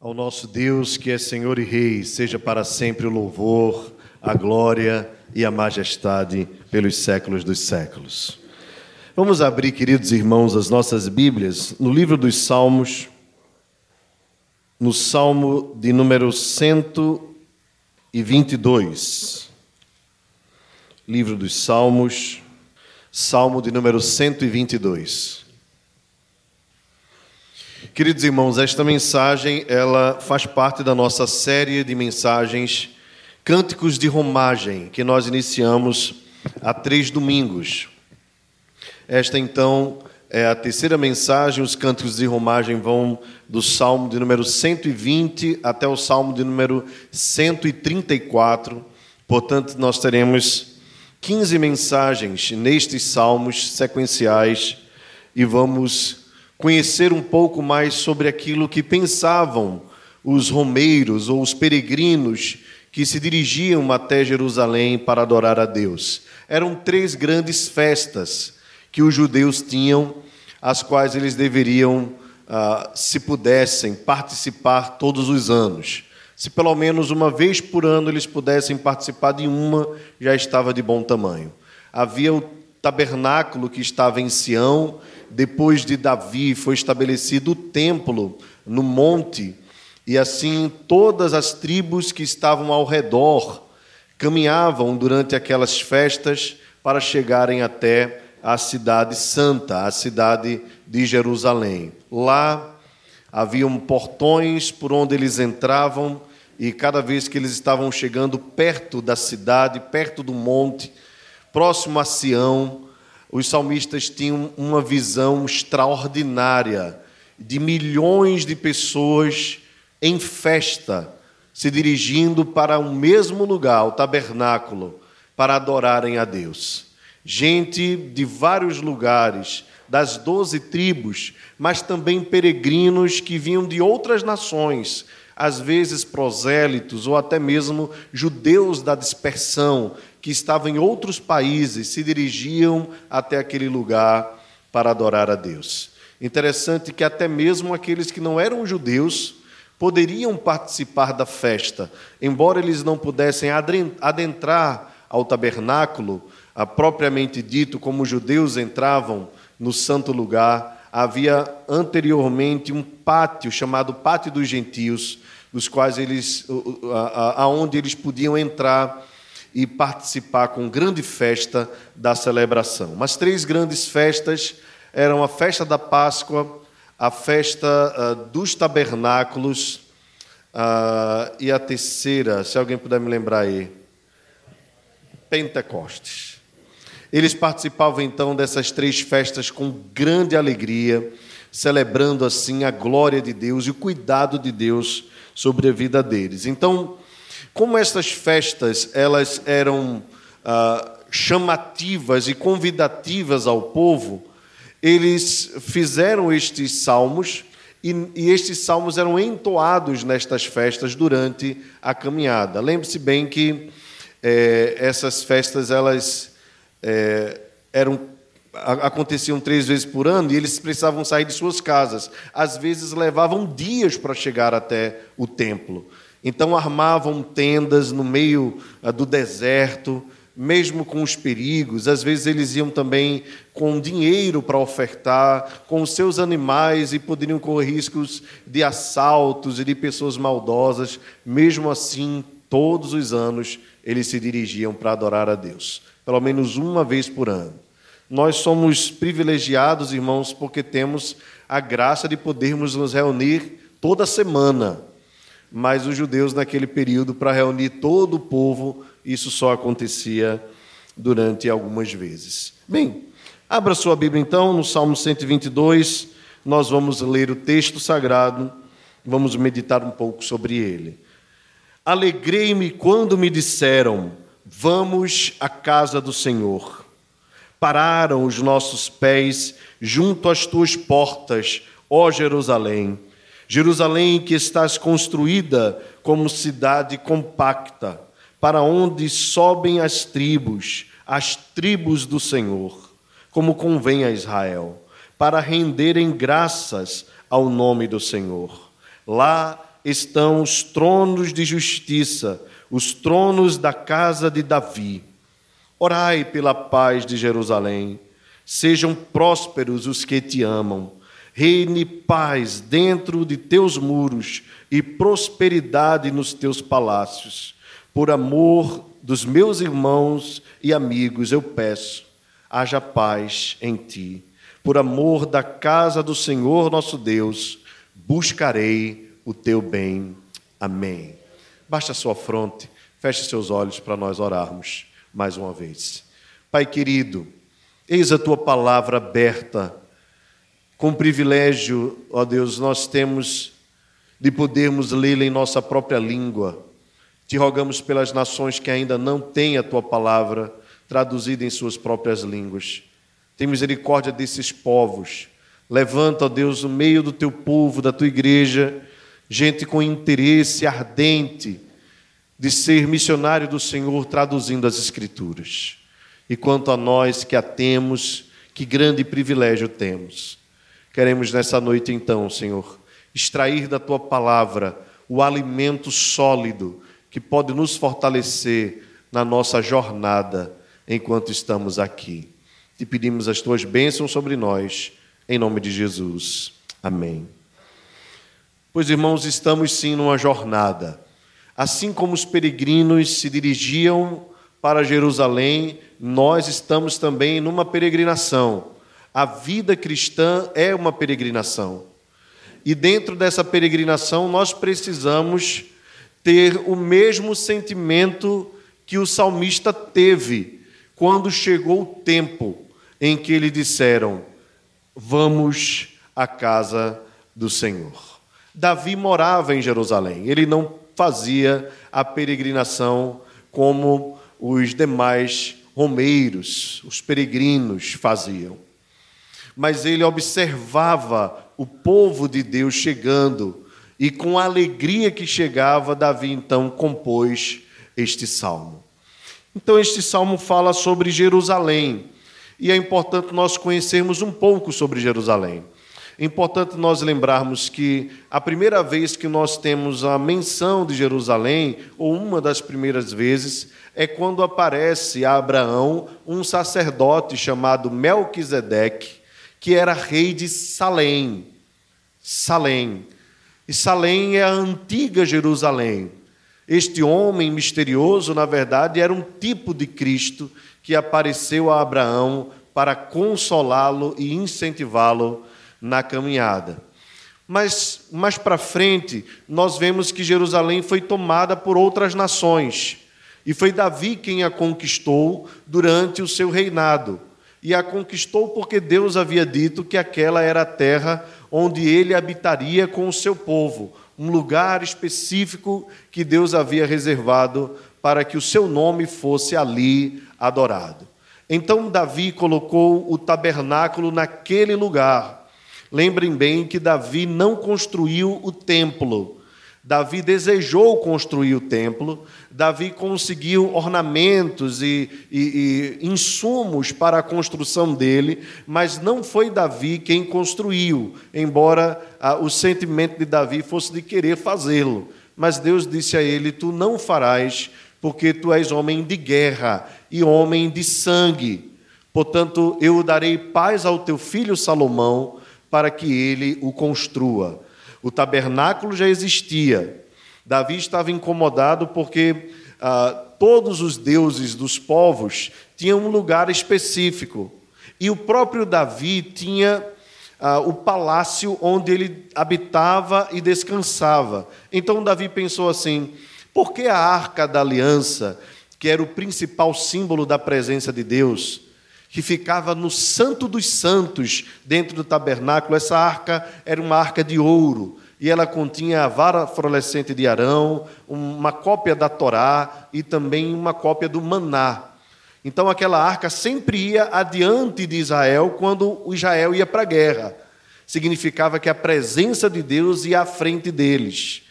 Ao nosso Deus, que é Senhor e Rei, seja para sempre o louvor, a glória e a majestade pelos séculos dos séculos. Vamos abrir, queridos irmãos, as nossas Bíblias no livro dos Salmos, no Salmo de número 122. Livro dos Salmos, Salmo de número 122. Queridos irmãos, esta mensagem ela faz parte da nossa série de mensagens Cânticos de Romagem, que nós iniciamos há três domingos. Esta então é a terceira mensagem. Os cânticos de romagem vão do Salmo de número 120 até o Salmo de número 134. Portanto, nós teremos 15 mensagens nestes salmos sequenciais e vamos conhecer um pouco mais sobre aquilo que pensavam os romeiros ou os peregrinos que se dirigiam até Jerusalém para adorar a Deus. Eram três grandes festas que os judeus tinham, as quais eles deveriam, ah, se pudessem, participar todos os anos. Se pelo menos uma vez por ano eles pudessem participar de uma, já estava de bom tamanho. Havia o tabernáculo que estava em Sião, depois de Davi foi estabelecido o templo no monte, e assim todas as tribos que estavam ao redor caminhavam durante aquelas festas para chegarem até a cidade santa, a cidade de Jerusalém. Lá haviam portões por onde eles entravam, e cada vez que eles estavam chegando perto da cidade, perto do monte, próximo a Sião, os salmistas tinham uma visão extraordinária de milhões de pessoas em festa, se dirigindo para o mesmo lugar, o tabernáculo, para adorarem a Deus. Gente de vários lugares, das doze tribos, mas também peregrinos que vinham de outras nações, às vezes prosélitos ou até mesmo judeus da dispersão, que estavam em outros países se dirigiam até aquele lugar para adorar a Deus. Interessante que até mesmo aqueles que não eram judeus poderiam participar da festa, embora eles não pudessem adentrar ao tabernáculo, propriamente dito, como os judeus entravam no santo lugar, havia anteriormente um pátio chamado Pátio dos Gentios, dos quais eles, aonde eles podiam entrar e participar com grande festa da celebração. Mas três grandes festas eram a festa da Páscoa, a festa uh, dos tabernáculos uh, e a terceira, se alguém puder me lembrar aí, Pentecostes. Eles participavam então dessas três festas com grande alegria, celebrando assim a glória de Deus e o cuidado de Deus sobre a vida deles. Então, como essas festas elas eram ah, chamativas e convidativas ao povo, eles fizeram estes salmos e, e estes salmos eram entoados nestas festas durante a caminhada. Lembre-se bem que é, essas festas elas é, eram aconteciam três vezes por ano e eles precisavam sair de suas casas. Às vezes levavam dias para chegar até o templo. Então armavam tendas no meio ah, do deserto, mesmo com os perigos. Às vezes eles iam também com dinheiro para ofertar, com os seus animais e poderiam correr riscos de assaltos e de pessoas maldosas. Mesmo assim, todos os anos eles se dirigiam para adorar a Deus, pelo menos uma vez por ano. Nós somos privilegiados, irmãos, porque temos a graça de podermos nos reunir toda semana mas os judeus, naquele período, para reunir todo o povo, isso só acontecia durante algumas vezes. Bem, abra sua Bíblia então, no Salmo 122, nós vamos ler o texto sagrado, vamos meditar um pouco sobre ele. Alegrei-me quando me disseram: Vamos à casa do Senhor. Pararam os nossos pés junto às tuas portas, ó Jerusalém. Jerusalém que estás construída como cidade compacta, para onde sobem as tribos, as tribos do Senhor, como convém a Israel, para renderem graças ao nome do Senhor. Lá estão os tronos de justiça, os tronos da casa de Davi. Orai pela paz de Jerusalém. Sejam prósperos os que te amam. Reine paz dentro de teus muros e prosperidade nos teus palácios. Por amor dos meus irmãos e amigos, eu peço, haja paz em ti. Por amor da casa do Senhor nosso Deus, buscarei o teu bem. Amém. Baixe a sua fronte, feche seus olhos para nós orarmos mais uma vez. Pai querido, eis a tua palavra aberta. Com privilégio, ó Deus, nós temos de podermos lê-la em nossa própria língua. Te rogamos pelas nações que ainda não têm a tua palavra traduzida em suas próprias línguas. Tem misericórdia desses povos. Levanta, ó Deus, no meio do teu povo, da tua igreja, gente com interesse ardente de ser missionário do Senhor traduzindo as Escrituras. E quanto a nós que a temos, que grande privilégio temos. Queremos nessa noite, então, Senhor, extrair da tua palavra o alimento sólido que pode nos fortalecer na nossa jornada enquanto estamos aqui. Te pedimos as tuas bênçãos sobre nós, em nome de Jesus. Amém. Pois, irmãos, estamos sim numa jornada. Assim como os peregrinos se dirigiam para Jerusalém, nós estamos também numa peregrinação. A vida cristã é uma peregrinação. E dentro dessa peregrinação, nós precisamos ter o mesmo sentimento que o salmista teve quando chegou o tempo em que lhe disseram: Vamos à casa do Senhor. Davi morava em Jerusalém, ele não fazia a peregrinação como os demais romeiros, os peregrinos faziam. Mas ele observava o povo de Deus chegando, e com a alegria que chegava, Davi então compôs este salmo. Então, este salmo fala sobre Jerusalém, e é importante nós conhecermos um pouco sobre Jerusalém. É importante nós lembrarmos que a primeira vez que nós temos a menção de Jerusalém, ou uma das primeiras vezes, é quando aparece a Abraão um sacerdote chamado Melquisedeque, que era rei de Salém. Salém. E Salém é a antiga Jerusalém. Este homem misterioso, na verdade, era um tipo de Cristo que apareceu a Abraão para consolá-lo e incentivá-lo na caminhada. Mas mais para frente, nós vemos que Jerusalém foi tomada por outras nações. E foi Davi quem a conquistou durante o seu reinado. E a conquistou porque Deus havia dito que aquela era a terra onde ele habitaria com o seu povo, um lugar específico que Deus havia reservado para que o seu nome fosse ali adorado. Então Davi colocou o tabernáculo naquele lugar Lembrem bem que Davi não construiu o templo. Davi desejou construir o templo, Davi conseguiu ornamentos e, e, e, insumos para a construção dele, mas não foi Davi quem construiu, embora ah, o sentimento de Davi fosse de querer fazê-lo. Mas Deus disse a ele: Tu não farás, porque tu és homem de guerra e homem de sangue. Portanto, eu darei paz ao teu filho Salomão para que ele o construa. O tabernáculo já existia. Davi estava incomodado porque ah, todos os deuses dos povos tinham um lugar específico. E o próprio Davi tinha ah, o palácio onde ele habitava e descansava. Então Davi pensou assim: por que a arca da aliança, que era o principal símbolo da presença de Deus, que ficava no Santo dos Santos, dentro do tabernáculo. Essa arca era uma arca de ouro, e ela continha a vara florescente de Arão, uma cópia da Torá e também uma cópia do Maná. Então aquela arca sempre ia adiante de Israel quando Israel ia para a guerra. Significava que a presença de Deus ia à frente deles.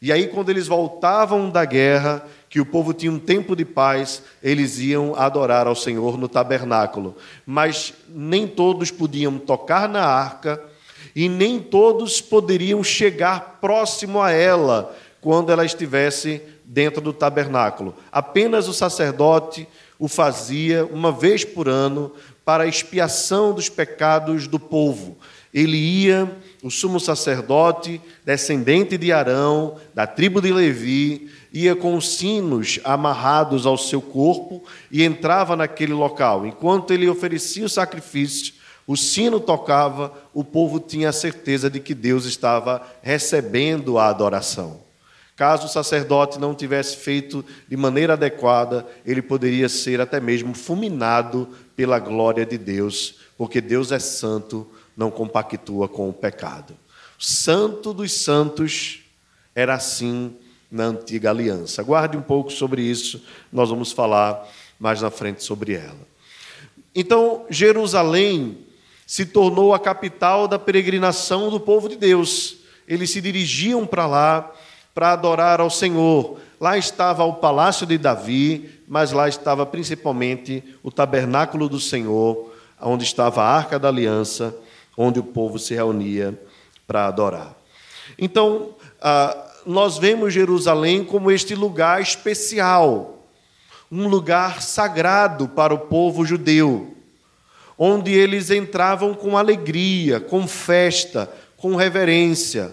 E aí, quando eles voltavam da guerra, que o povo tinha um tempo de paz, eles iam adorar ao Senhor no tabernáculo. Mas nem todos podiam tocar na arca, e nem todos poderiam chegar próximo a ela quando ela estivesse dentro do tabernáculo. Apenas o sacerdote o fazia uma vez por ano para a expiação dos pecados do povo. Ele ia, o sumo sacerdote, descendente de Arão, da tribo de Levi, ia com sinos amarrados ao seu corpo e entrava naquele local. Enquanto ele oferecia o sacrifício, o sino tocava, o povo tinha a certeza de que Deus estava recebendo a adoração. Caso o sacerdote não tivesse feito de maneira adequada, ele poderia ser até mesmo fulminado pela glória de Deus, porque Deus é santo, não compactua com o pecado. Santo dos santos era assim na antiga aliança. Guarde um pouco sobre isso, nós vamos falar mais na frente sobre ela. Então, Jerusalém se tornou a capital da peregrinação do povo de Deus. Eles se dirigiam para lá para adorar ao Senhor. Lá estava o palácio de Davi, mas lá estava principalmente o tabernáculo do Senhor, onde estava a arca da aliança, onde o povo se reunia para adorar. Então, ah, nós vemos Jerusalém como este lugar especial, um lugar sagrado para o povo judeu onde eles entravam com alegria, com festa, com reverência.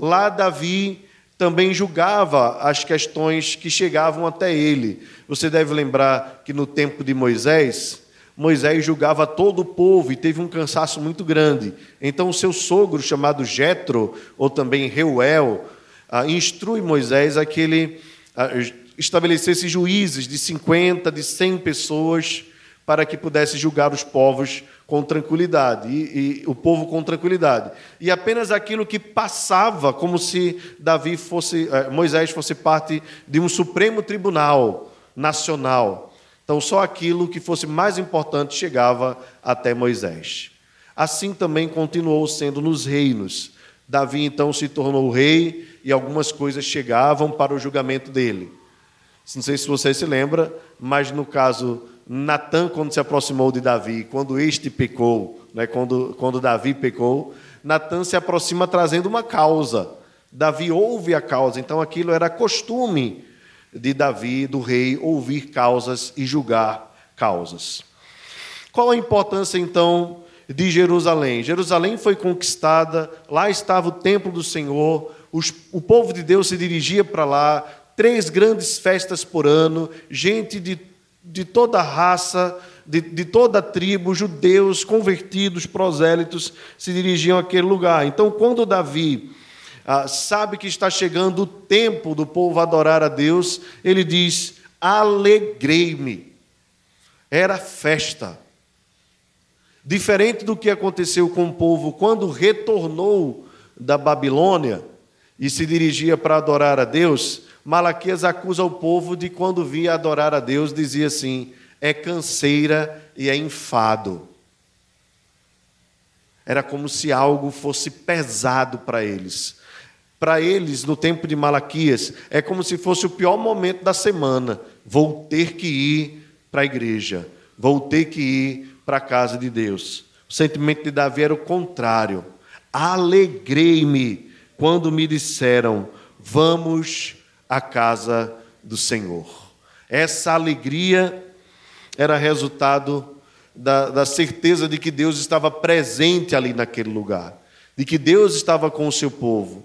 Lá Davi também julgava as questões que chegavam até ele. Você deve lembrar que no tempo de Moisés, Moisés julgava todo o povo e teve um cansaço muito grande. Então o seu sogro chamado Jetro, ou também Reuel, ah, instrui Moisés a que ele ah, estabelecesse juízes de 50, de 100 pessoas para que pudesse julgar os povos com tranquilidade e, e, o povo com tranquilidade. E apenas aquilo que passava, como se Davi fosse, eh, Moisés fosse parte de um supremo tribunal nacional. Então, só aquilo que fosse mais importante chegava até Moisés. Assim também continuou sendo nos reinos. Davi então se tornou rei e algumas coisas chegavam para o julgamento dele. Não sei se você se lembra, mas no caso Natan, quando se aproximou de Davi, quando este pecou, né, quando, quando Davi pecou, Natan se aproxima trazendo uma causa. Davi ouve a causa, então aquilo era costume de Davi, do rei, ouvir causas e julgar causas. Qual a importância então de Jerusalém? Jerusalém foi conquistada, lá estava o templo do Senhor, os, o povo de Deus se dirigia para lá, três grandes festas por ano, gente de de toda raça, de, de toda tribo, judeus, convertidos, prosélitos, se dirigiam àquele lugar. Então, quando Davi ah, sabe que está chegando o tempo do povo adorar a Deus, ele diz: Alegrei-me. Era festa. Diferente do que aconteceu com o povo quando retornou da Babilônia e se dirigia para adorar a Deus, Malaquias acusa o povo de quando via adorar a Deus, dizia assim: é canseira e é enfado. Era como se algo fosse pesado para eles. Para eles, no tempo de Malaquias, é como se fosse o pior momento da semana. Vou ter que ir para a igreja, vou ter que ir para a casa de Deus. O sentimento de Davi era o contrário. Alegrei-me quando me disseram: Vamos a casa do Senhor. Essa alegria era resultado da, da, certeza de que Deus estava presente ali naquele lugar, de que Deus estava com o seu povo.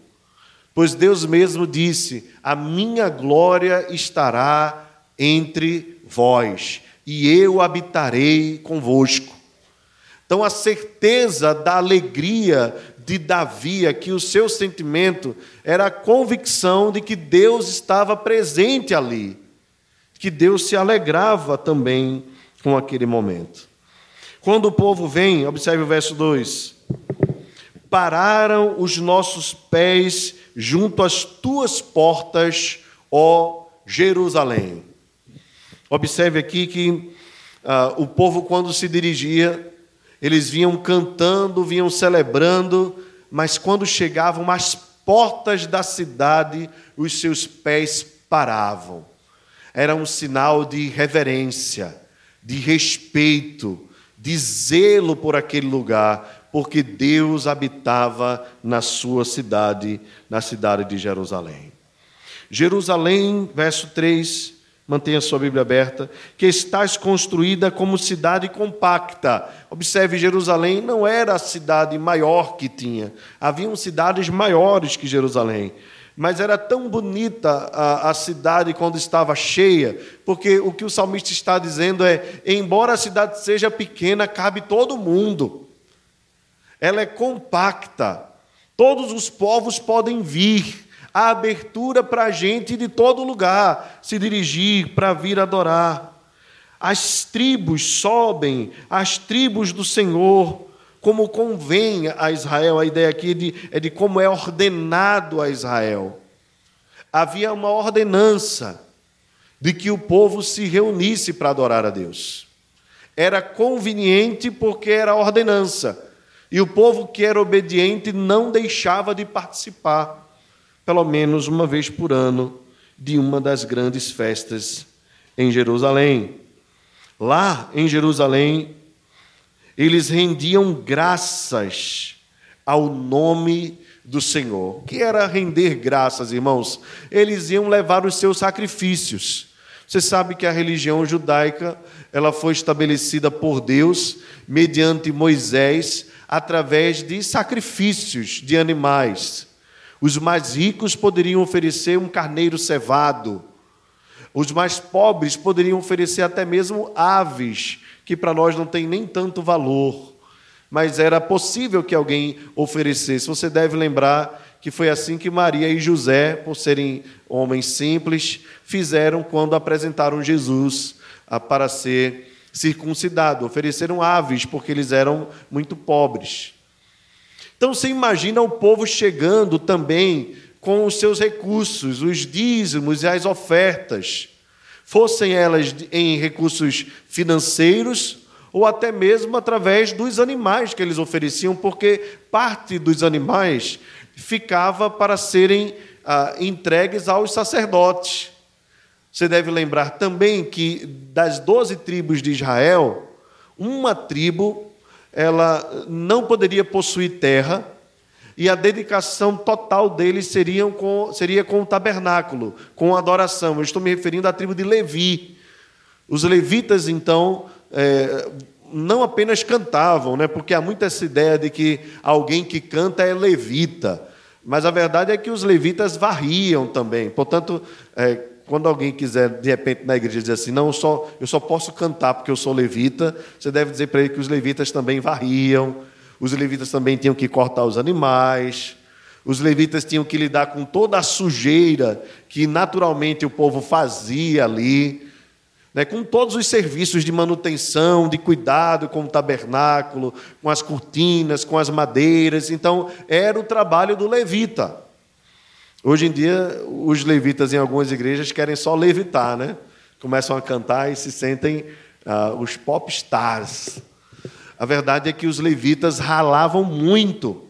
Pois Deus mesmo disse: A minha glória estará entre vós, e eu habitarei convosco. Então, a certeza da alegria de Davi aqui, o seu sentimento era a convicção de que Deus estava presente ali, que Deus se alegrava também com aquele momento. Quando o povo vem, observe o verso 2: Pararam os nossos pés junto às tuas portas, ó Jerusalém. Observe aqui que uh, o povo, quando se dirigia eles vinham cantando, vinham celebrando, mas quando chegavam às portas da cidade, os seus pés paravam. Era um sinal de reverência, de respeito, de zelo por aquele lugar, porque Deus habitava na sua cidade, na cidade de Jerusalém. Jerusalém, verso 3, mantenha sua Bíblia aberta, que estás construída como cidade compacta. Observe, Jerusalém não era a cidade maior que tinha, haviam cidades maiores que Jerusalém. Mas era tão bonita a, a, cidade quando estava cheia, porque o que o salmista está dizendo é: embora a cidade seja pequena, cabe todo mundo. Ela é compacta, todos os povos podem vir a abertura para a gente de todo lugar se dirigir para vir adorar. As tribos sobem, as tribos do Senhor, como convém a Israel. A ideia aqui é de, é de como é ordenado a Israel. Havia uma ordenança de que o povo se reunisse para adorar a Deus. Era conveniente porque era ordenança. E o povo que era obediente não deixava de participar pelo menos uma vez por ano, de uma das grandes festas em Jerusalém. Lá em Jerusalém, eles rendiam graças ao nome do Senhor. Que era render graças, irmãos? Eles iam levar os seus sacrifícios. Você sabe que a religião judaica, ela foi estabelecida por Deus mediante Moisés através de sacrifícios de animais. Os mais ricos poderiam oferecer um carneiro cevado. Os mais pobres poderiam oferecer até mesmo aves, que para nós não tem nem tanto valor. Mas era possível que alguém oferecesse. Você deve lembrar que foi assim que Maria e José, por serem homens simples, fizeram quando apresentaram Jesus ah, para ser circuncidado. Ofereceram aves, porque eles eram muito pobres. Então você imagina o povo chegando também com os seus recursos, os dízimos e as ofertas, fossem elas em recursos financeiros ou até mesmo através dos animais que eles ofereciam, porque parte dos animais ficava para serem ah, entregues aos sacerdotes. Você deve lembrar também que das doze tribos de Israel, uma tribo ela não poderia possuir terra e a dedicação total deles seria com, seria com o tabernáculo, com a adoração. Eu estou me referindo à tribo de Levi. Os levitas, então, é, não apenas cantavam, né, porque há muita essa ideia de que alguém que canta é levita, mas a verdade é que os levitas varriam também. Portanto, é, quando alguém quiser, de repente, na igreja dizer assim, não, eu só, eu só posso cantar porque eu sou levita, você deve dizer para ele que os levitas também varriam, os levitas também tinham que cortar os animais, os levitas tinham que lidar com toda a sujeira que naturalmente o povo fazia ali, né, com todos os serviços de manutenção, de cuidado com o tabernáculo, com as cortinas, com as madeiras. Então, era o trabalho do levita. Hoje em dia, os levitas em algumas igrejas querem só levitar, né? Começam a cantar e se sentem uh, os pop stars. A verdade é que os levitas ralavam muito.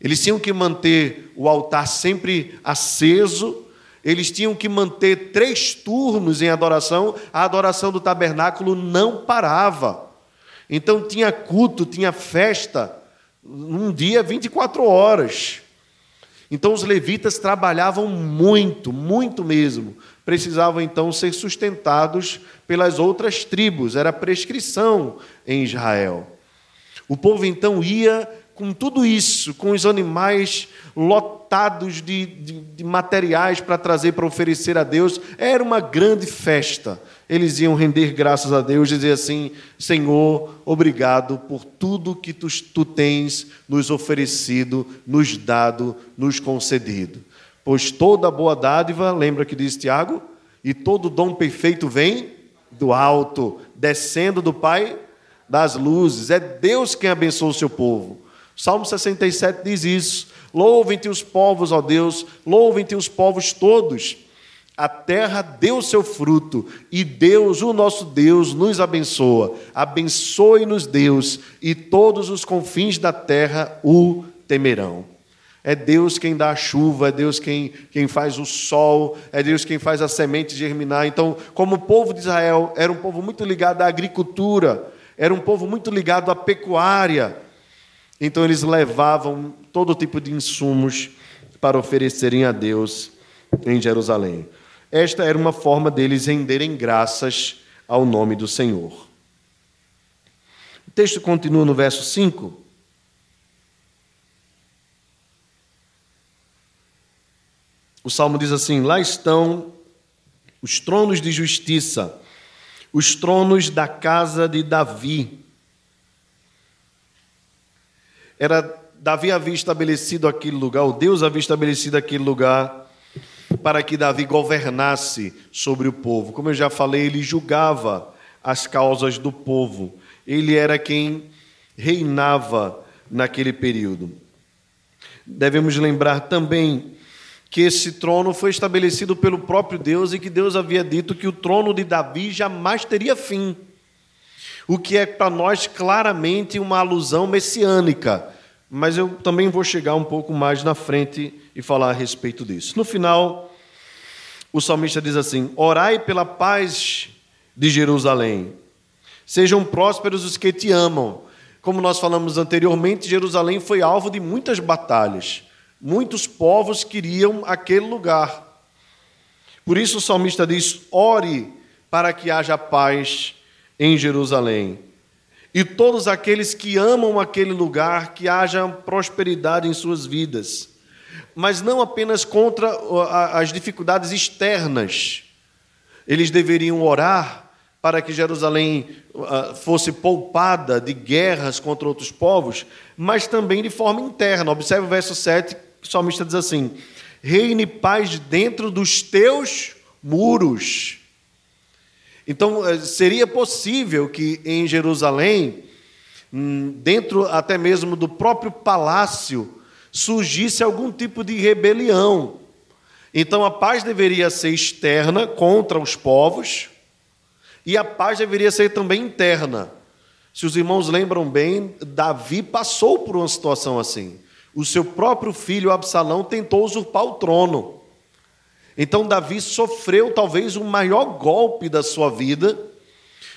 Eles tinham que manter o altar sempre aceso, eles tinham que manter três turnos em adoração, a adoração do tabernáculo não parava. Então tinha culto, tinha festa, num dia 24 horas. Então os levitas trabalhavam muito, muito mesmo. Precisavam então ser sustentados pelas outras tribos, era prescrição em Israel. O povo então ia com tudo isso, com os animais lotados de, de, de materiais para trazer para oferecer a Deus, era uma grande festa eles iam render graças a Deus, dizer assim: Senhor, obrigado por tudo que tu, tu tens nos oferecido, nos dado, nos concedido. Pois toda boa dádiva, lembra que diz Tiago? E todo dom perfeito vem do alto, descendo do Pai das luzes. É Deus quem abençoa o seu povo. Salmo 67 diz isso. Louvem-te os povos, ó Deus, louvem-te os povos todos a terra deu seu fruto e Deus, o nosso Deus, nos abençoa. Abençoe-nos, Deus, e todos os confins da terra o temerão. É Deus quem dá a chuva, é Deus quem, quem faz o sol, é Deus quem faz a semente germinar. Então, como o povo de Israel era um povo muito ligado à agricultura, era um povo muito ligado à pecuária, Então eles levavam todo tipo de insumos para oferecerem a Deus em Jerusalém. Esta era uma forma deles renderem graças ao nome do Senhor. O texto continua no verso 5. O salmo diz assim: Lá estão os tronos de justiça, os tronos da casa de Davi. Era Davi havia estabelecido aquele lugar, o Deus havia estabelecido aquele lugar para que Davi governasse sobre o povo. Como eu já falei, ele julgava as causas do povo. Ele era quem reinava naquele período. Devemos lembrar também que esse trono foi estabelecido pelo próprio Deus e que Deus havia dito que o trono de Davi jamais teria fim. O que é para nós claramente uma alusão messiânica. Mas eu também vou chegar um pouco mais na frente e falar a respeito disso. No final, o salmista diz assim: Orai pela paz de Jerusalém. Sejam prósperos os que te amam. Como nós falamos anteriormente, Jerusalém foi alvo de muitas batalhas. Muitos povos queriam aquele lugar. Por isso o salmista diz: ore para que haja paz em Jerusalém. E todos aqueles que amam aquele lugar, que haja prosperidade em suas vidas. Mas não apenas contra as dificuldades externas. Eles deveriam orar para que Jerusalém ah, fosse poupada de guerras contra outros povos, mas também de forma interna. Observe o verso 7 o salmista diz assim: reine paz dentro dos teus muros. Então, eh, seria possível que em Jerusalém, hum, dentro até mesmo do próprio palácio, surgisse algum tipo de rebelião. Então, a paz deveria ser externa contra os povos, e a paz deveria ser também interna. Se os irmãos lembram bem, Davi passou por uma situação assim o seu próprio filho Absalão tentou usurpar o trono. Então Davi sofreu talvez o maior golpe da sua vida,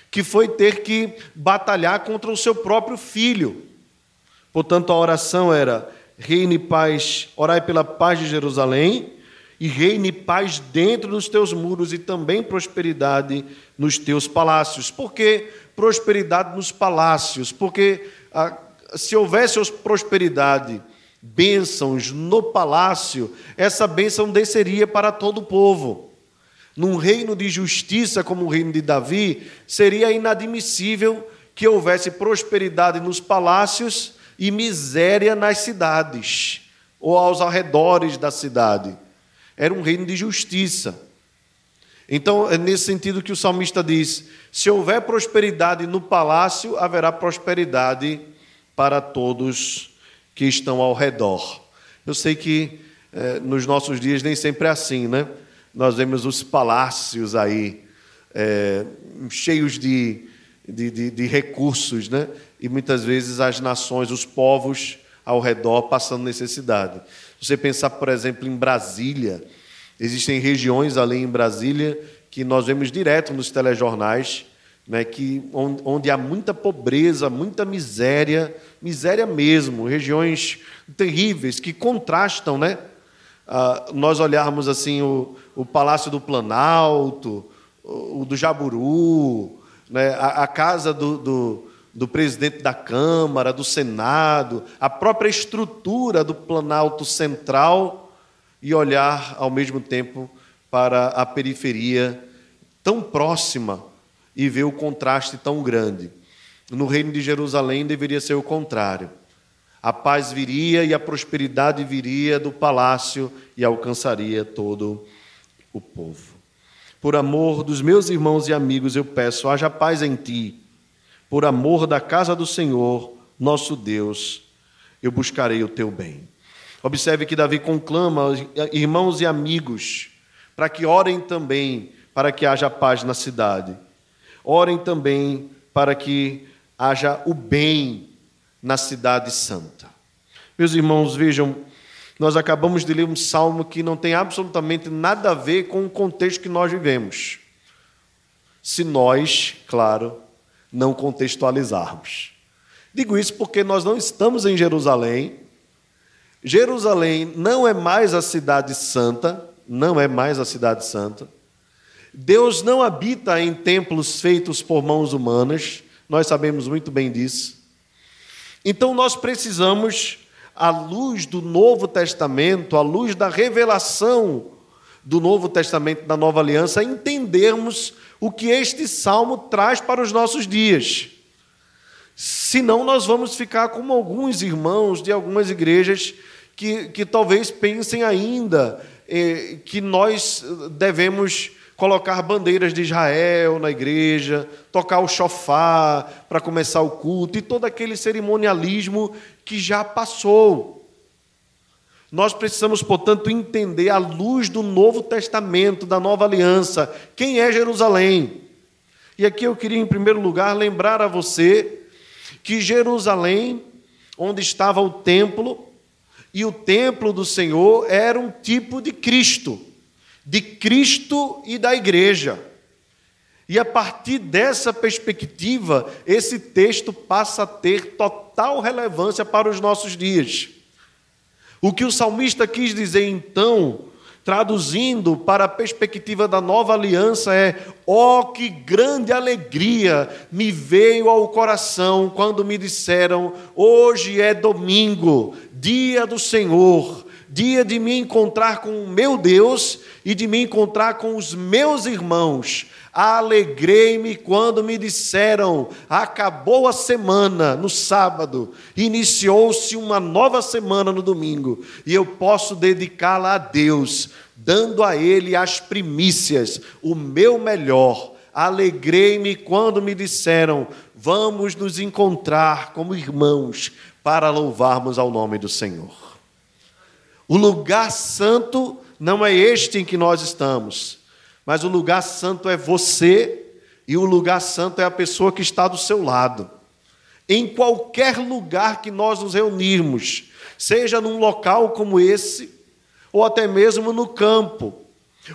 que foi ter que batalhar contra o seu próprio filho. Portanto, a oração era: reine paz, orai pela paz de Jerusalém, e reine paz dentro dos teus muros e também prosperidade nos teus palácios. Por que prosperidade nos palácios? Porque ah, se houvesse prosperidade bênçãos no palácio, essa bênção desceria para todo o povo. Num reino de justiça como o reino de Davi, seria inadmissível que houvesse prosperidade nos palácios e miséria nas cidades ou aos arredores da cidade. Era um reino de justiça. Então, é nesse sentido que o salmista diz: se houver prosperidade no palácio, haverá prosperidade para todos que estão ao redor. Eu sei que eh, nos nossos dias nem sempre é assim, né? Nós vemos os palácios aí, eh, cheios de, de, de, de recursos, né? E muitas vezes as nações, os povos ao redor passando necessidade. Você pensar, por exemplo, em Brasília, existem regiões ali em Brasília que nós vemos direto nos telejornais, né, que, onde, onde há muita pobreza, muita miséria, miséria mesmo, regiões terríveis que contrastam, né? Ah, nós olharmos assim o, o Palácio do Planalto, o, o do Jaburu, né? a, a casa do, do, do, presidente da Câmara, do Senado, a própria estrutura do Planalto Central e olhar ao mesmo tempo para a periferia tão próxima e ver o contraste tão grande. No reino de Jerusalém deveria ser o contrário. A paz viria e a prosperidade viria do palácio e alcançaria todo o povo. Por amor dos meus irmãos e amigos, eu peço: haja paz em ti. Por amor da casa do Senhor, nosso Deus, eu buscarei o teu bem. Observe que Davi conclama irmãos e amigos para que orem também para que haja paz na cidade. Orem também para que haja o bem na cidade santa. Meus irmãos, vejam, nós acabamos de ler um salmo que não tem absolutamente nada a ver com o contexto que nós vivemos. Se nós, claro, não contextualizarmos. Digo isso porque nós não estamos em Jerusalém. Jerusalém não é mais a cidade santa, não é mais a cidade santa. Deus não habita em templos feitos por mãos humanas, nós sabemos muito bem disso. Então nós precisamos, à luz do Novo Testamento, à luz da revelação do Novo Testamento, da Nova Aliança, entendermos o que este salmo traz para os nossos dias. Senão, nós vamos ficar como alguns irmãos de algumas igrejas que, que talvez pensem ainda eh, que nós devemos colocar bandeiras de Israel na igreja, tocar o chofar para começar o culto e todo aquele cerimonialismo que já passou. Nós precisamos, portanto, entender à luz do Novo Testamento, da Nova Aliança, quem é Jerusalém. E aqui eu queria, em primeiro lugar, lembrar a você que Jerusalém, onde estava o templo, e o templo do Senhor era um tipo de Cristo, de Cristo e da igreja. E a partir dessa perspectiva, esse texto passa a ter total relevância para os nossos dias. O que o salmista quis dizer então Traduzindo para a perspectiva da nova aliança, é: oh, que grande alegria me veio ao coração quando me disseram: hoje é domingo, dia do Senhor, dia de me encontrar com o meu Deus e de me encontrar com os meus irmãos. Alegrei-me quando me disseram: acabou a semana no sábado, iniciou-se uma nova semana no domingo, e eu posso dedicá-la a Deus, dando a Ele as primícias, o meu melhor. Alegrei-me quando me disseram: vamos nos encontrar como irmãos para louvarmos ao nome do Senhor. O lugar santo não é este em que nós estamos mas o lugar santo é você e o lugar santo é a pessoa que está do seu lado. Em qualquer lugar que nós nos reunirmos, seja num local como esse, ou até mesmo no campo,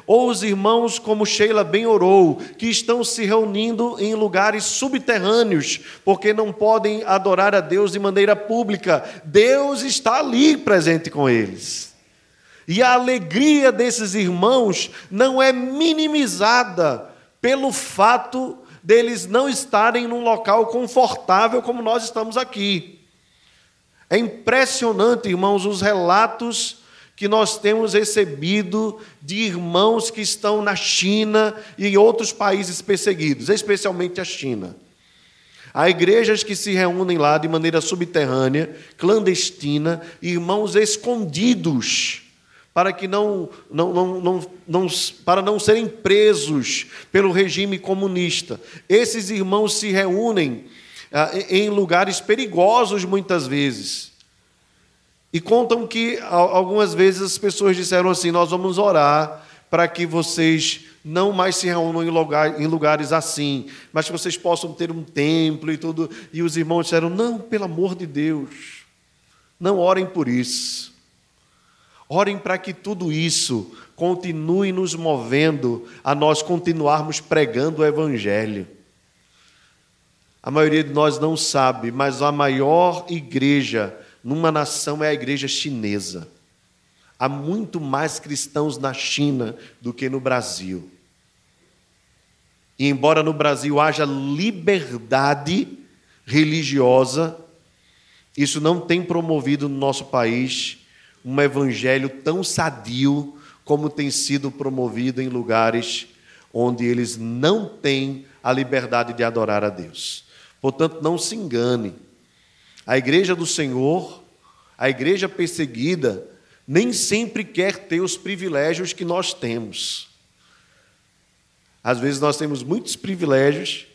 ou os irmãos, como Sheila bem orou, que estão se reunindo em lugares subterrâneos, porque não podem adorar a Deus de maneira pública, Deus está ali presente com eles. E a alegria desses irmãos não é minimizada pelo fato deles não estarem num local confortável como nós estamos aqui. É impressionante, irmãos, os relatos que nós temos recebido de irmãos que estão na China e em outros países perseguidos, especialmente a China. Há igrejas que se reúnem lá de maneira subterrânea, clandestina, irmãos escondidos para que não, não, não, não, não, para não serem presos pelo regime comunista. Esses irmãos se reúnem ah, em lugares perigosos muitas vezes. E contam que algumas vezes as pessoas disseram assim: Nós vamos orar para que vocês não mais se reúnam em, lugar, em lugares assim, mas que vocês possam ter um templo e tudo. E os irmãos disseram: Não, pelo amor de Deus, não orem por isso. Orem para que tudo isso continue nos movendo a nós continuarmos pregando o Evangelho. A maioria de nós não sabe, mas a maior igreja numa nação é a igreja chinesa. Há muito mais cristãos na China do que no Brasil. E embora no Brasil haja liberdade religiosa, isso não tem promovido no nosso país um evangelho tão sadio como tem sido promovido em lugares onde eles não têm a liberdade de adorar a Deus. Portanto, não se engane. A igreja do Senhor, a igreja perseguida, nem sempre quer ter os privilégios que nós temos. Às vezes nós temos muitos privilégios,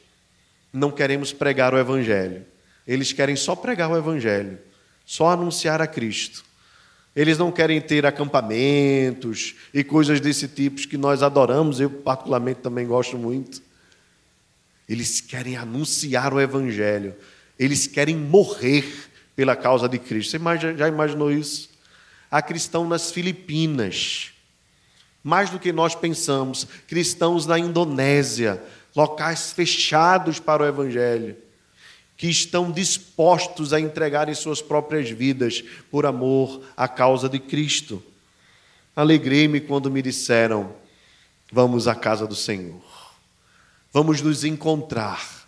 não queremos pregar o Evangelho. Eles querem só pregar o Evangelho, só anunciar a Cristo. Eles não querem ter acampamentos e coisas desse tipo que nós adoramos, eu particularmente também gosto muito. Eles querem anunciar o Evangelho, eles querem morrer pela causa de Cristo. Você já imaginou isso? Há cristão nas Filipinas, mais do que nós pensamos, cristãos na Indonésia, locais fechados para o Evangelho, que estão dispostos a entregarem suas próprias vidas por amor à causa de Cristo. Alegrei-me quando me disseram: Vamos à casa do Senhor, vamos nos encontrar.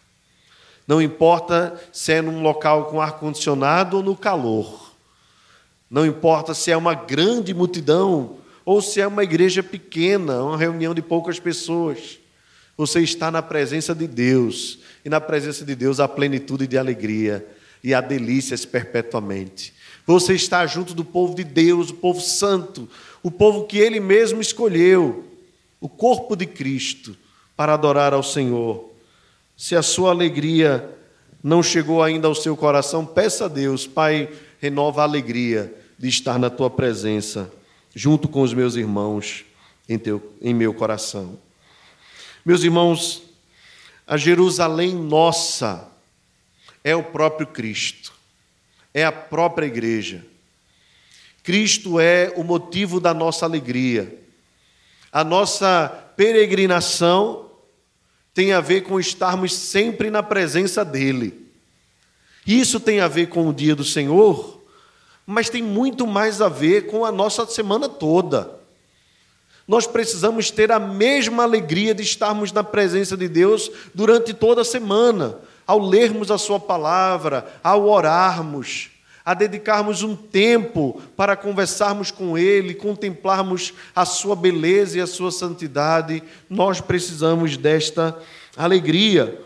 Não importa se é num local com ar-condicionado ou no calor, não importa se é uma grande multidão ou se é uma igreja pequena, uma reunião de poucas pessoas. Você está na presença de Deus, e na presença de Deus há plenitude de alegria e há delícias perpetuamente. Você está junto do povo de Deus, o povo santo, o povo que ele mesmo escolheu, o corpo de Cristo, para adorar ao Senhor. Se a sua alegria não chegou ainda ao seu coração, peça a Deus, Pai, renova a alegria de estar na tua presença, junto com os meus irmãos em, teu, em meu coração. Meus irmãos, a Jerusalém nossa é o próprio Cristo, é a própria igreja. Cristo é o motivo da nossa alegria. A nossa peregrinação tem a ver com estarmos sempre na presença dEle. Isso tem a ver com o dia do Senhor, mas tem muito mais a ver com a nossa semana toda. Nós precisamos ter a mesma alegria de estarmos na presença de Deus durante toda a semana, ao lermos a Sua palavra, ao orarmos, a dedicarmos um tempo para conversarmos com Ele, contemplarmos a Sua beleza e a Sua santidade. Nós precisamos desta alegria.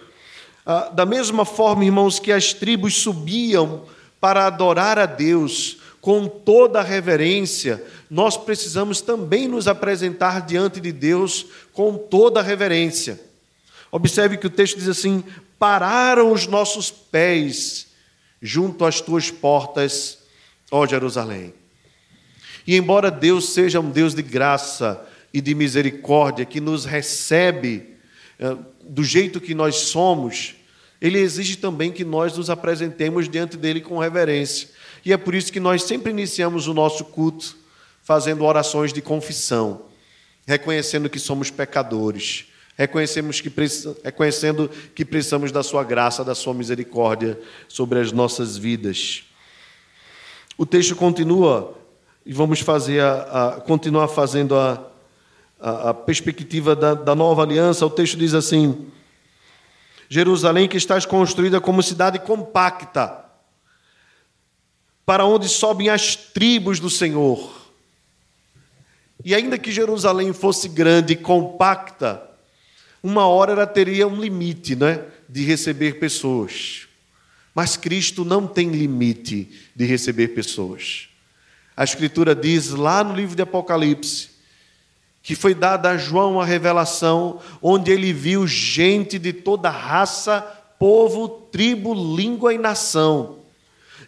Ah, da mesma forma, irmãos, que as tribos subiam para adorar a Deus com toda a reverência, nós precisamos também nos apresentar diante de Deus com toda a reverência. Observe que o texto diz assim: pararam os nossos pés junto às tuas portas, ó Jerusalém. E embora Deus seja um Deus de graça e de misericórdia, que nos recebe eh, do jeito que nós somos, Ele exige também que nós nos apresentemos diante dele com reverência. E é por isso que nós sempre iniciamos o nosso culto fazendo orações de confissão, reconhecendo que somos pecadores, reconhecemos que, reconhecendo que precisamos da Sua graça, da Sua misericórdia sobre as nossas vidas. O texto continua, e vamos fazer a, a continuar fazendo a, a, a perspectiva da, da nova aliança. O texto diz assim: Jerusalém que estás construída como cidade compacta, para onde sobem as tribos do Senhor. E ainda que Jerusalém fosse grande e compacta, uma hora ela teria um limite né, de receber pessoas. Mas Cristo não tem limite de receber pessoas. A Escritura diz lá no livro de Apocalipse que foi dada a João a revelação onde ele viu gente de toda raça, povo, tribo, língua e nação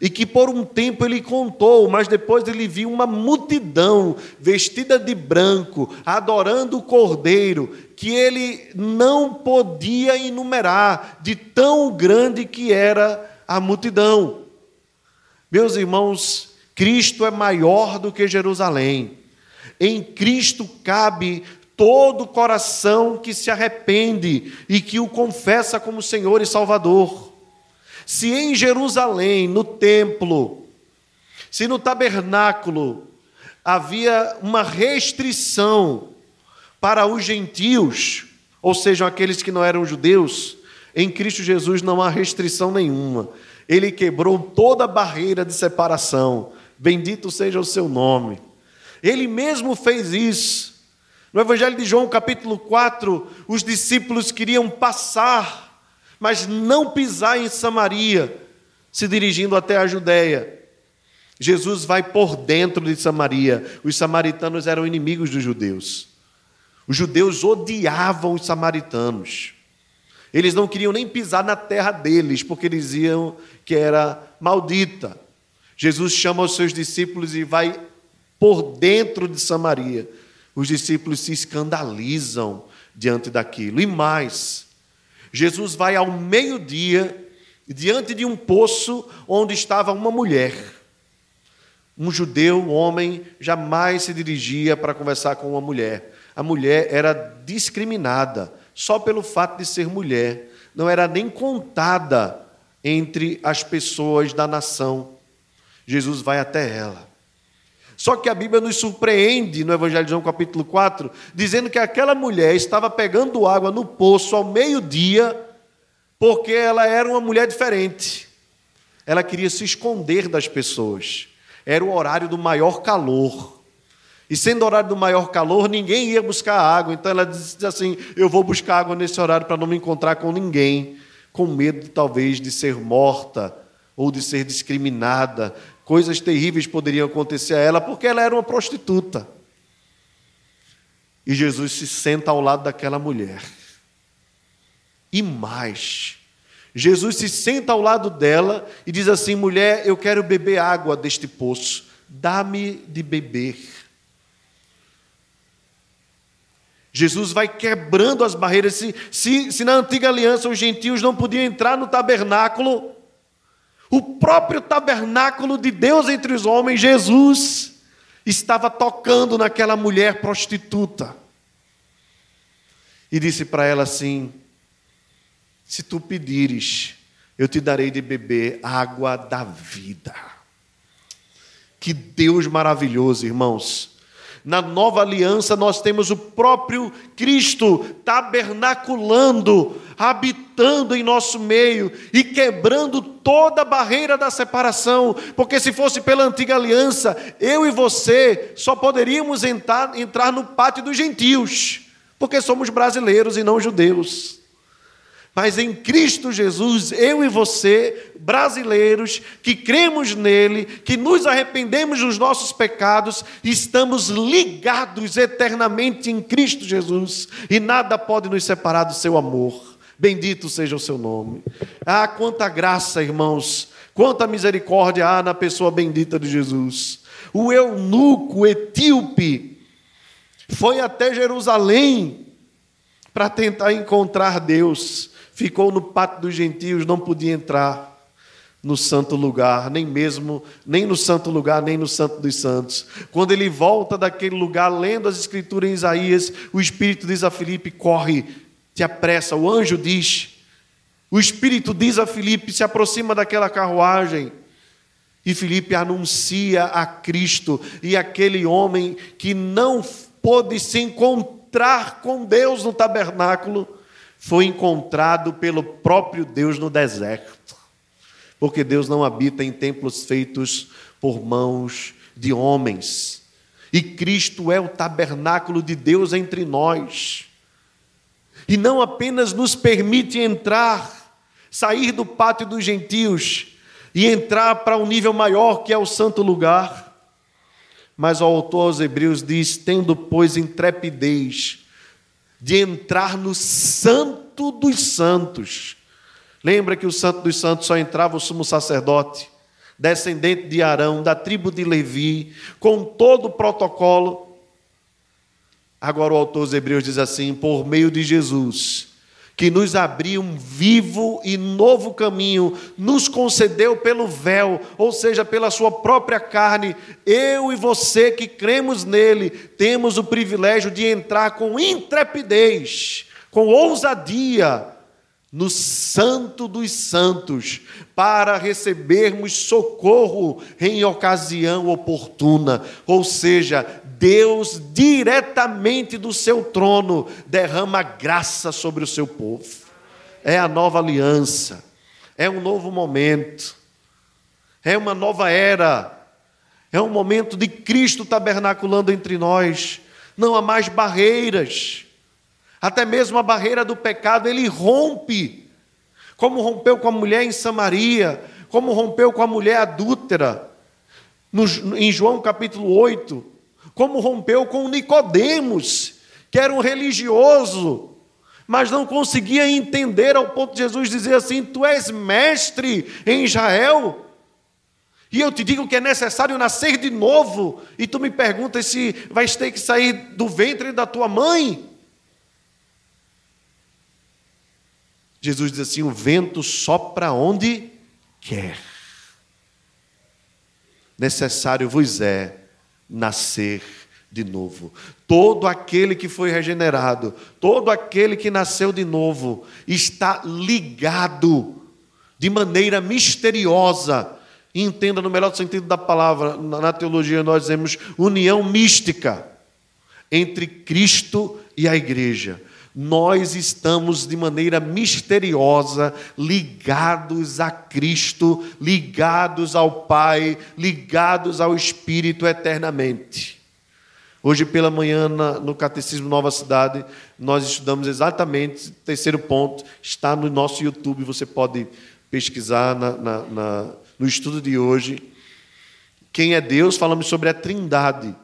e que por um tempo ele contou, mas depois ele viu uma multidão vestida de branco, adorando o Cordeiro, que ele não podia enumerar, de tão grande que era a multidão. Meus irmãos, Cristo é maior do que Jerusalém. Em Cristo cabe todo coração que se arrepende e que o confessa como Senhor e Salvador. Se em Jerusalém, no templo, se no tabernáculo havia uma restrição para os gentios, ou seja, aqueles que não eram judeus, em Cristo Jesus não há restrição nenhuma. Ele quebrou toda a barreira de separação. Bendito seja o seu nome. Ele mesmo fez isso. No Evangelho de João, capítulo 4, os discípulos queriam passar mas não pisar em Samaria, se dirigindo até a Judéia. Jesus vai por dentro de Samaria. Os samaritanos eram inimigos dos judeus. Os judeus odiavam os samaritanos. Eles não queriam nem pisar na terra deles, porque diziam que era maldita. Jesus chama os seus discípulos e vai por dentro de Samaria. Os discípulos se escandalizam diante daquilo. E mais, Jesus vai ao meio-dia, diante de um poço onde estava uma mulher. Um judeu, um homem, jamais se dirigia para conversar com uma mulher. A mulher era discriminada só pelo fato de ser mulher. Não era nem contada entre as pessoas da nação. Jesus vai até ela. Só que a Bíblia nos surpreende no Evangelho de João, capítulo 4, dizendo que aquela mulher estava pegando água no poço ao meio-dia, porque ela era uma mulher diferente. Ela queria se esconder das pessoas. Era o horário do maior calor. E sendo o horário do maior calor, ninguém ia buscar água. Então ela disse assim: Eu vou buscar água nesse horário para não me encontrar com ninguém, com medo talvez de ser morta ou de ser discriminada Coisas terríveis poderiam acontecer a ela porque ela era uma prostituta. E Jesus se senta ao lado daquela mulher. E mais, Jesus se senta ao lado dela e diz assim: mulher, eu quero beber água deste poço, dá-me de beber. Jesus vai quebrando as barreiras. Se, se, se na antiga aliança os gentios não podiam entrar no tabernáculo, o próprio tabernáculo de Deus entre os homens, Jesus, estava tocando naquela mulher prostituta. E disse para ela assim: Se tu pedires, eu te darei de beber água da vida. Que Deus maravilhoso, irmãos. Na nova aliança, nós temos o próprio Cristo tabernaculando, habitando em nosso meio e quebrando toda a barreira da separação, porque se fosse pela antiga aliança, eu e você só poderíamos entrar, entrar no pátio dos gentios, porque somos brasileiros e não judeus. Mas em Cristo Jesus, eu e você, brasileiros, que cremos nele, que nos arrependemos dos nossos pecados, estamos ligados eternamente em Cristo Jesus, e nada pode nos separar do seu amor. Bendito seja o seu nome. Ah, quanta graça, irmãos, quanta misericórdia há na pessoa bendita de Jesus. O eunuco etíope foi até Jerusalém para tentar encontrar Deus ficou no pátio dos gentios, não podia entrar no santo lugar, nem mesmo, nem no santo lugar, nem no santo dos santos. Quando ele volta daquele lugar, lendo as escrituras em Isaías, o Espírito diz a Filipe: corre, te apressa. O anjo diz, o Espírito diz a Filipe: se aproxima daquela carruagem. E Filipe anuncia a Cristo, e aquele homem que não pôde se encontrar com Deus no tabernáculo, foi encontrado pelo próprio Deus no deserto. Porque Deus não habita em templos feitos por mãos de homens. E Cristo é o tabernáculo de Deus entre nós. E não apenas nos permite entrar, sair do pátio dos gentios e entrar para um nível maior que é o santo lugar. Mas o autor aos Hebreus diz: tendo, pois, intrepidez de entrar no Santo dos Santos. Lembra que o Santo dos Santos só entrava o sumo sacerdote, descendente de Arão, da tribo de Levi, com todo o protocolo. Agora o autor dos Hebreus diz assim: por meio de Jesus, que nos abriu um vivo e novo caminho, nos concedeu pelo véu, ou seja, pela sua própria carne. Eu e você que cremos nele, temos o privilégio de entrar com intrepidez, com ousadia, no Santo dos Santos, para recebermos socorro em ocasião oportuna, ou seja, Deus, diretamente do seu trono, derrama graça sobre o seu povo. É a nova aliança, é um novo momento, é uma nova era, é um momento de Cristo tabernaculando entre nós. Não há mais barreiras, até mesmo a barreira do pecado, ele rompe, como rompeu com a mulher em Samaria, como rompeu com a mulher adúltera. Em João capítulo 8, como rompeu com Nicodemos, que era um religioso, mas não conseguia entender ao ponto de Jesus dizer assim: Tu és mestre em Israel. E eu te digo que é necessário nascer de novo, e tu me perguntas se vais ter que sair do ventre da tua mãe. Jesus diz assim: o vento sopra onde quer. Necessário vos é nascer de novo. Todo aquele que foi regenerado, todo aquele que nasceu de novo, está ligado de maneira misteriosa. Entenda no melhor sentido da palavra, na teologia nós dizemos união mística entre Cristo e a igreja. Nós estamos de maneira misteriosa ligados a Cristo, ligados ao Pai, ligados ao Espírito eternamente. Hoje pela manhã, no Catecismo Nova Cidade, nós estudamos exatamente, terceiro ponto, está no nosso YouTube, você pode pesquisar na, na, na, no estudo de hoje. Quem é Deus? Falamos sobre a Trindade.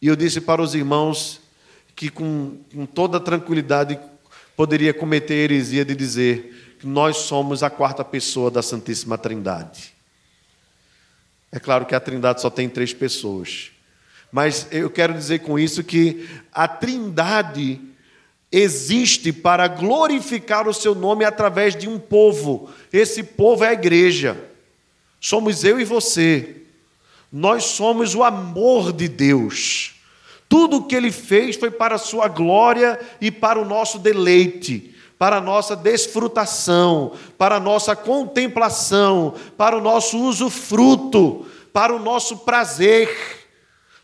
E eu disse para os irmãos que, com, com toda tranquilidade, poderia cometer a heresia de dizer que nós somos a quarta pessoa da Santíssima Trindade. É claro que a Trindade só tem três pessoas. Mas eu quero dizer com isso que a Trindade existe para glorificar o seu nome através de um povo. Esse povo é a igreja. Somos eu e você. Nós somos o amor de Deus. Tudo o que ele fez foi para a sua glória e para o nosso deleite, para a nossa desfrutação, para a nossa contemplação, para o nosso usufruto, para o nosso prazer.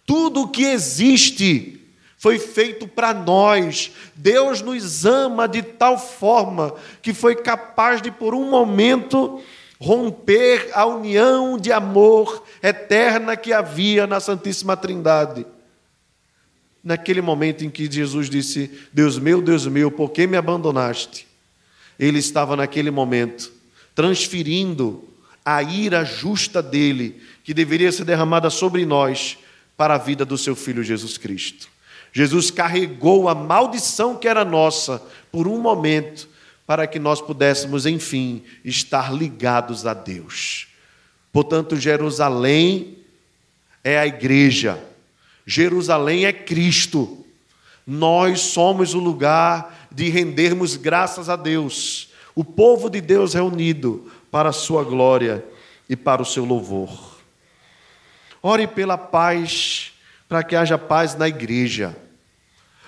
Tudo o que existe foi feito para nós. Deus nos ama de tal forma que foi capaz de, por um momento, romper a união de amor eterna que havia na Santíssima Trindade. Naquele momento em que Jesus disse: Deus meu, Deus meu, por que me abandonaste? Ele estava naquele momento transferindo a ira justa dele, que deveria ser derramada sobre nós, para a vida do seu filho Jesus Cristo. Jesus carregou a maldição que era nossa por um momento, para que nós pudéssemos, enfim, estar ligados a Deus. Portanto, Jerusalém é a igreja, Jerusalém é Cristo. Nós somos o lugar de rendermos graças a Deus, o povo de Deus reunido para a sua glória e para o seu louvor. Ore pela paz, para que haja paz na igreja.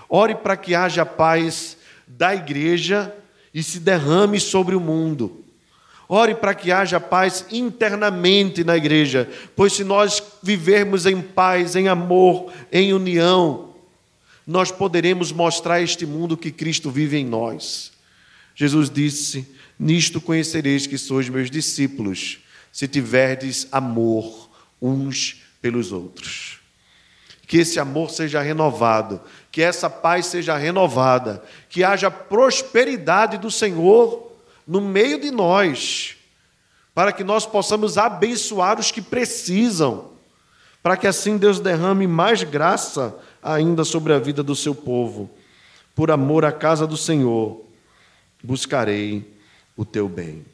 Ore para que haja paz da igreja e se derrame sobre o mundo. Ore para que haja paz internamente na igreja, pois se nós vivermos em paz, em amor, em união, nós poderemos mostrar a este mundo que Cristo vive em nós. Jesus disse: Nisto conhecereis que sois meus discípulos, se tiverdes amor uns pelos outros que esse amor seja renovado, que essa paz seja renovada, que haja prosperidade do Senhor no meio de nós, para que nós possamos abençoar os que precisam, para que assim Deus derrame mais graça ainda sobre a vida do seu povo. Por amor à casa do Senhor, buscarei o teu bem.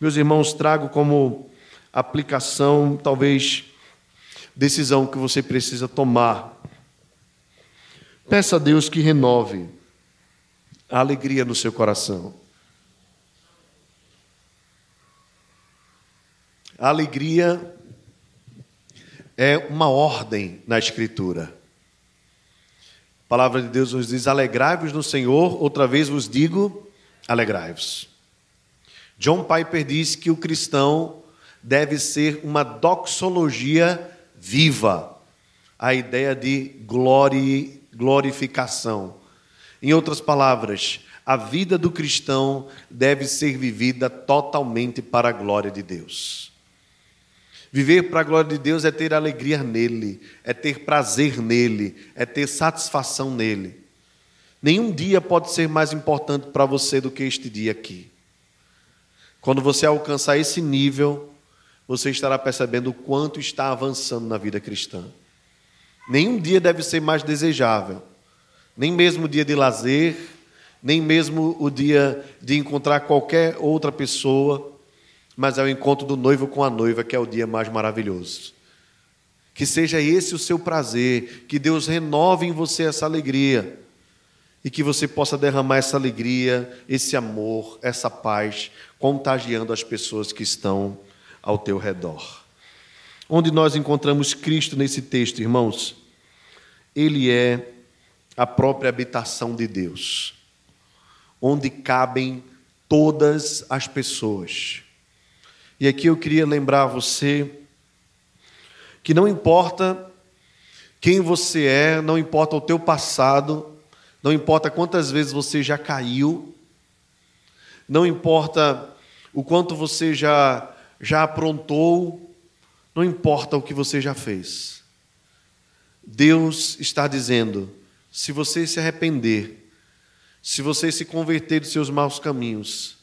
Meus irmãos, trago como aplicação, talvez decisão que você precisa tomar. Peça a Deus que renove a alegria no seu coração. A alegria é uma ordem na Escritura. A palavra de Deus nos diz: alegrai-vos no Senhor, outra vez vos digo, alegrai-vos. John Piper diz que o cristão deve ser uma doxologia viva a ideia de glória, glorificação. Em outras palavras, a vida do cristão deve ser vivida totalmente para a glória de Deus. Viver para a glória de Deus é ter alegria nele, é ter prazer nele, é ter satisfação nele. Nenhum dia pode ser mais importante para você do que este dia aqui. Quando você alcançar esse nível, você estará percebendo o quanto está avançando na vida cristã. Nenhum dia deve ser mais desejável, nem mesmo o dia de lazer, nem mesmo o dia de encontrar qualquer outra pessoa, mas é o encontro do noivo com a noiva que é o dia mais maravilhoso. Que seja esse o seu prazer, que Deus renove em você essa alegria e que você possa derramar essa alegria, esse amor, essa paz, contagiando as pessoas que estão ao teu redor. Onde nós encontramos Cristo nesse texto, irmãos? Ele é a própria habitação de Deus, onde cabem todas as pessoas. E aqui eu queria lembrar você que não importa quem você é, não importa o teu passado, não importa quantas vezes você já caiu, não importa o quanto você já já aprontou, não importa o que você já fez. Deus está dizendo: se você se arrepender, se você se converter dos seus maus caminhos,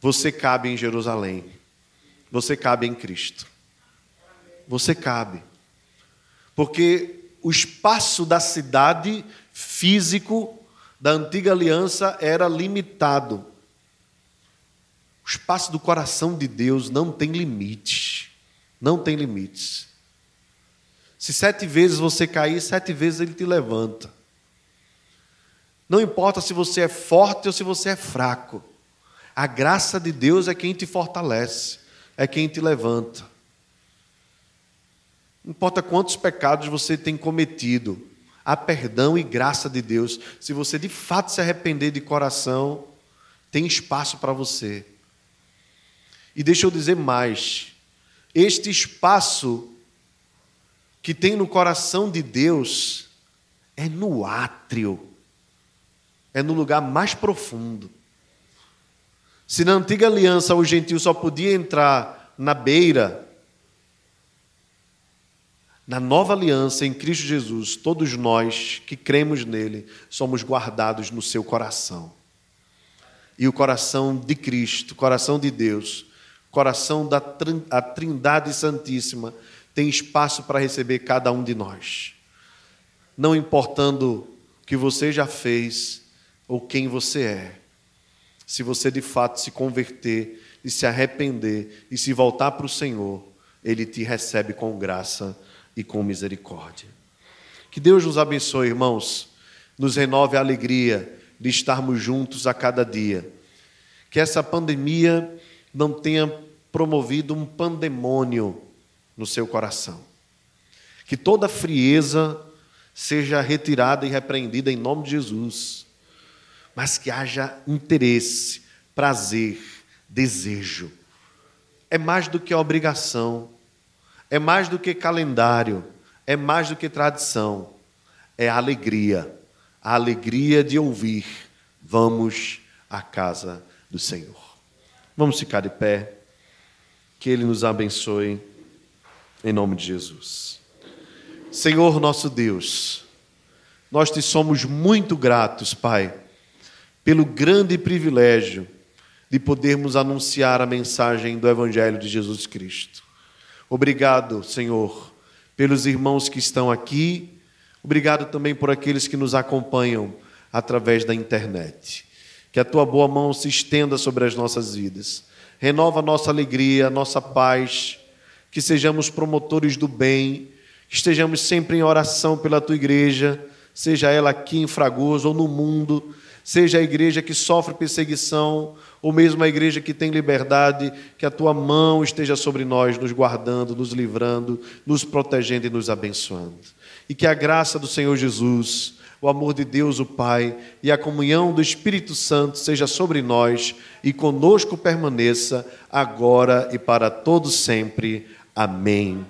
você cabe em Jerusalém, você cabe em Cristo. Você cabe. Porque o espaço da cidade físico da antiga aliança era limitado. O espaço do coração de Deus não tem limite. Não tem limites. Se sete vezes você cair, sete vezes ele te levanta. Não importa se você é forte ou se você é fraco. A graça de Deus é quem te fortalece, é quem te levanta. Não importa quantos pecados você tem cometido, há perdão e graça de Deus. Se você de fato se arrepender de coração, tem espaço para você. E deixa eu dizer mais: este espaço que tem no coração de Deus é no átrio, é no lugar mais profundo. Se na antiga aliança o gentil só podia entrar na beira, na nova aliança em Cristo Jesus, todos nós que cremos nele somos guardados no seu coração. E o coração de Cristo, coração de Deus, coração da Trindade Santíssima, tem espaço para receber cada um de nós. Não importando o que você já fez ou quem você é. Se você de fato se converter e se arrepender e se voltar para o Senhor, Ele te recebe com graça e com misericórdia. Que Deus nos abençoe, irmãos, nos renove a alegria de estarmos juntos a cada dia. Que essa pandemia não tenha promovido um pandemônio no seu coração. Que toda frieza seja retirada e repreendida em nome de Jesus, mas que haja interesse, prazer, desejo. É mais do que obrigação, é mais do que calendário, é mais do que tradição, é alegria, a alegria de ouvir. Vamos à casa do Senhor. Vamos ficar de pé, que Ele nos abençoe em nome de Jesus. Senhor nosso Deus, nós te somos muito gratos, Pai, pelo grande privilégio de podermos anunciar a mensagem do Evangelho de Jesus Cristo. Obrigado, Senhor, pelos irmãos que estão aqui, obrigado também por aqueles que nos acompanham através da internet. Que a tua boa mão se estenda sobre as nossas vidas, renova a nossa alegria, a nossa paz. Que sejamos promotores do bem, que estejamos sempre em oração pela tua igreja, seja ela aqui em Fragoso ou no mundo, seja a igreja que sofre perseguição, ou mesmo a igreja que tem liberdade, que a tua mão esteja sobre nós, nos guardando, nos livrando, nos protegendo e nos abençoando. E que a graça do Senhor Jesus, o amor de Deus, o Pai, e a comunhão do Espírito Santo seja sobre nós e conosco permaneça agora e para todos sempre. Amém